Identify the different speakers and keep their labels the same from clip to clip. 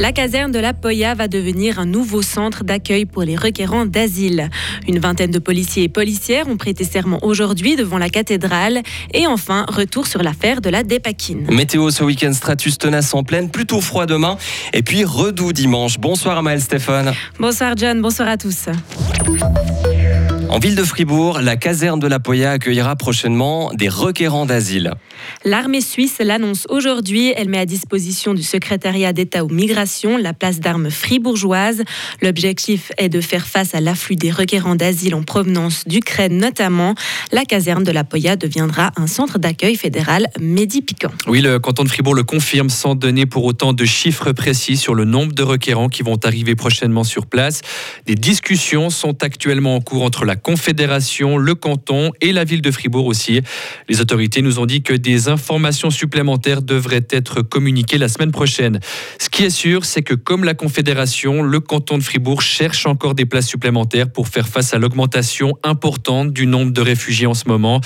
Speaker 1: La caserne de la Poya va devenir un nouveau centre d'accueil pour les requérants d'asile. Une vingtaine de policiers et policières ont prêté serment aujourd'hui devant la cathédrale. Et enfin, retour sur l'affaire de la Dépakine.
Speaker 2: Météo ce week-end, stratus tenace en pleine, plutôt froid demain. Et puis redoux dimanche. Bonsoir Amael Stéphane.
Speaker 1: Bonsoir John, bonsoir à tous.
Speaker 2: En ville de Fribourg, la caserne de la Poya accueillera prochainement des requérants d'asile.
Speaker 1: L'armée suisse l'annonce aujourd'hui. Elle met à disposition du secrétariat d'État aux migrations la place d'armes fribourgeoise. L'objectif est de faire face à l'afflux des requérants d'asile en provenance d'Ukraine notamment. La caserne de la Poya deviendra un centre d'accueil fédéral médi-piquant.
Speaker 3: Oui, le canton de Fribourg le confirme sans donner pour autant de chiffres précis sur le nombre de requérants qui vont arriver prochainement sur place. Des discussions sont actuellement en cours entre la Confédération, le canton et la ville de Fribourg aussi. Les autorités nous ont dit que des informations supplémentaires devraient être communiquées la semaine prochaine. Ce qui est sûr, c'est que comme la Confédération, le canton de Fribourg cherche encore des places supplémentaires pour faire face à l'augmentation importante du nombre de réfugiés en ce moment.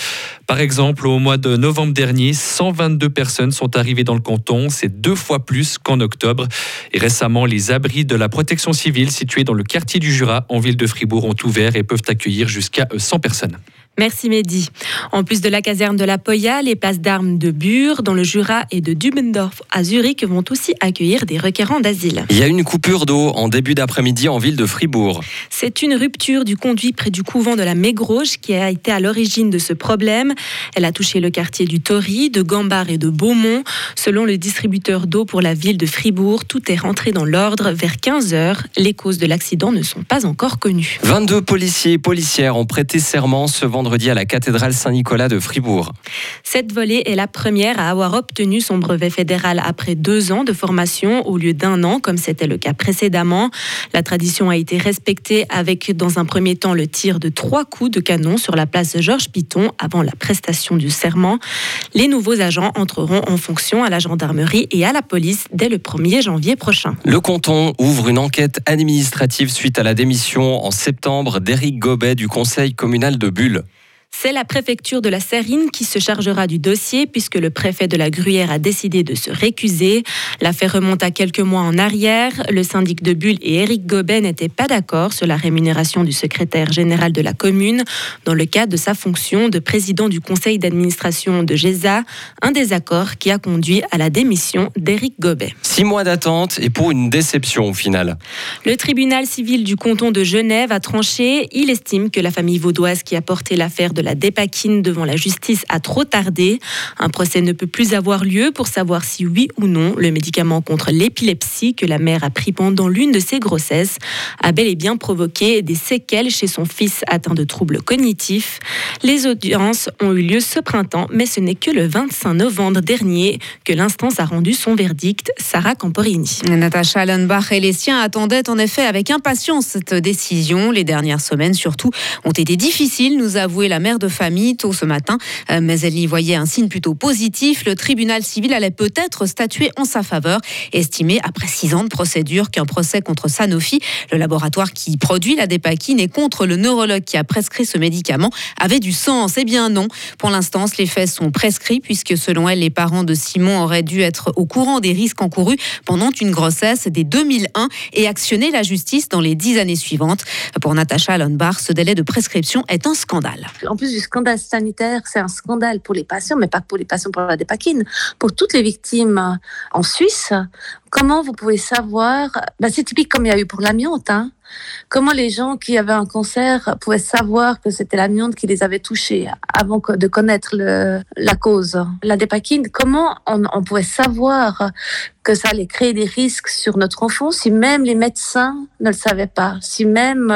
Speaker 3: Par exemple, au mois de novembre dernier, 122 personnes sont arrivées dans le canton. C'est deux fois plus qu'en octobre. Et récemment, les abris de la protection civile situés dans le quartier du Jura, en ville de Fribourg, ont ouvert et peuvent accueillir jusqu'à 100 personnes.
Speaker 1: Merci Mehdi. En plus de la caserne de la Poya, les places d'armes de Bure, dans le Jura et de Dubendorf à Zurich vont aussi accueillir des requérants d'asile.
Speaker 2: Il y a une coupure d'eau en début d'après-midi en ville de Fribourg.
Speaker 1: C'est une rupture du conduit près du couvent de la Mégroge qui a été à l'origine de ce problème. Elle a touché le quartier du Tory, de Gambard et de Beaumont. Selon le distributeur d'eau pour la ville de Fribourg, tout est rentré dans l'ordre vers 15 heures. Les causes de l'accident ne sont pas encore connues.
Speaker 2: 22 policiers et policières ont prêté serment ce vendredi vendredi à la cathédrale Saint-Nicolas de Fribourg.
Speaker 1: Cette volée est la première à avoir obtenu son brevet fédéral après deux ans de formation au lieu d'un an, comme c'était le cas précédemment. La tradition a été respectée avec, dans un premier temps, le tir de trois coups de canon sur la place Georges Piton avant la prestation du serment. Les nouveaux agents entreront en fonction à la gendarmerie et à la police dès le 1er janvier prochain.
Speaker 2: Le canton ouvre une enquête administrative suite à la démission en septembre d'Éric Gobet du conseil communal de Bulle.
Speaker 1: C'est la préfecture de la Sérine qui se chargera du dossier puisque le préfet de la Gruyère a décidé de se récuser. L'affaire remonte à quelques mois en arrière. Le syndic de Bulle et Éric Gobet n'étaient pas d'accord sur la rémunération du secrétaire général de la commune dans le cadre de sa fonction de président du conseil d'administration de GESA, un désaccord qui a conduit à la démission d'Éric Gobet.
Speaker 2: Six mois d'attente et pour une déception au final.
Speaker 1: Le tribunal civil du canton de Genève a tranché. Il estime que la famille vaudoise qui a porté l'affaire de la dépakine devant la justice a trop tardé. Un procès ne peut plus avoir lieu pour savoir si oui ou non le médicament contre l'épilepsie que la mère a pris pendant l'une de ses grossesses a bel et bien provoqué des séquelles chez son fils atteint de troubles cognitifs. Les audiences ont eu lieu ce printemps, mais ce n'est que le 25 novembre dernier que l'instance a rendu son verdict. Sarah Camporini.
Speaker 4: Natacha Allenbach et les siens attendaient en effet avec impatience cette décision. Les dernières semaines surtout ont été difficiles, nous a avoué la mère de famille tôt ce matin, euh, mais elle y voyait un signe plutôt positif. Le tribunal civil allait peut-être statuer en sa faveur, estimé après six ans de procédure qu'un procès contre Sanofi, le laboratoire qui produit la dépakine, et contre le neurologue qui a prescrit ce médicament, avait du sens. Eh bien non. Pour l'instant, les faits sont prescrits puisque selon elle, les parents de Simon auraient dû être au courant des risques encourus pendant une grossesse dès 2001 et actionner la justice dans les dix années suivantes. Pour Natacha Lundbach, ce délai de prescription est un scandale.
Speaker 5: Du scandale sanitaire, c'est un scandale pour les patients, mais pas pour les patients pour la dépakine, pour toutes les victimes en Suisse. Comment vous pouvez savoir ben, C'est typique comme il y a eu pour l'amiante. Hein. Comment les gens qui avaient un cancer pouvaient savoir que c'était l'amiante qui les avait touchés avant de connaître la cause? La dépakine, comment on, on, pouvait savoir que ça allait créer des risques sur notre enfant si même les médecins ne le savaient pas, si même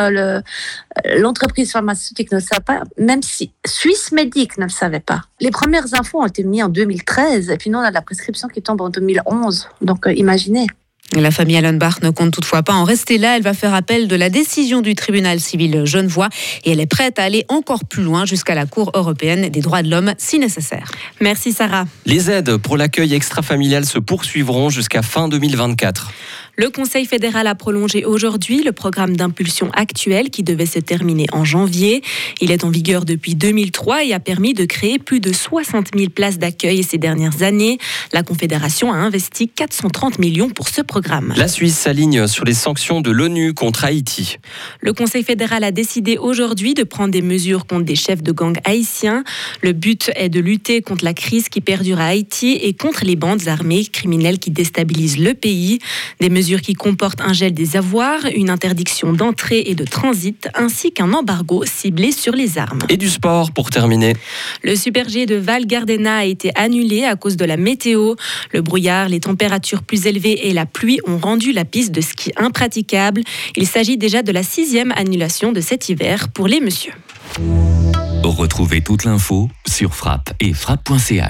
Speaker 5: l'entreprise pharmaceutique ne le savait pas, même si Suisse Medic ne le savait pas? Les premières infos ont été mises en 2013 et puis nous on a la prescription qui tombe en 2011. Donc euh, imaginez.
Speaker 4: La famille Allenbach ne compte toutefois pas en rester là. Elle va faire appel de la décision du tribunal civil genevois et elle est prête à aller encore plus loin jusqu'à la Cour européenne des droits de l'homme si nécessaire.
Speaker 1: Merci Sarah.
Speaker 2: Les aides pour l'accueil extra-familial se poursuivront jusqu'à fin 2024.
Speaker 1: Le Conseil fédéral a prolongé aujourd'hui le programme d'impulsion actuel qui devait se terminer en janvier. Il est en vigueur depuis 2003 et a permis de créer plus de 60 000 places d'accueil ces dernières années. La Confédération a investi 430 millions pour ce programme.
Speaker 2: La Suisse s'aligne sur les sanctions de l'ONU contre Haïti.
Speaker 1: Le Conseil fédéral a décidé aujourd'hui de prendre des mesures contre des chefs de gang haïtiens. Le but est de lutter contre la crise qui perdure à Haïti et contre les bandes armées criminelles qui déstabilisent le pays. Des mesures qui comportent un gel des avoirs, une interdiction d'entrée et de transit, ainsi qu'un embargo ciblé sur les armes.
Speaker 2: Et du sport pour terminer.
Speaker 1: Le Super G de Val Gardena a été annulé à cause de la météo. Le brouillard, les températures plus élevées et la pluie ont rendu la piste de ski impraticable. Il s'agit déjà de la sixième annulation de cet hiver pour les messieurs.
Speaker 6: Retrouvez toute l'info sur frappe et frappe.ch.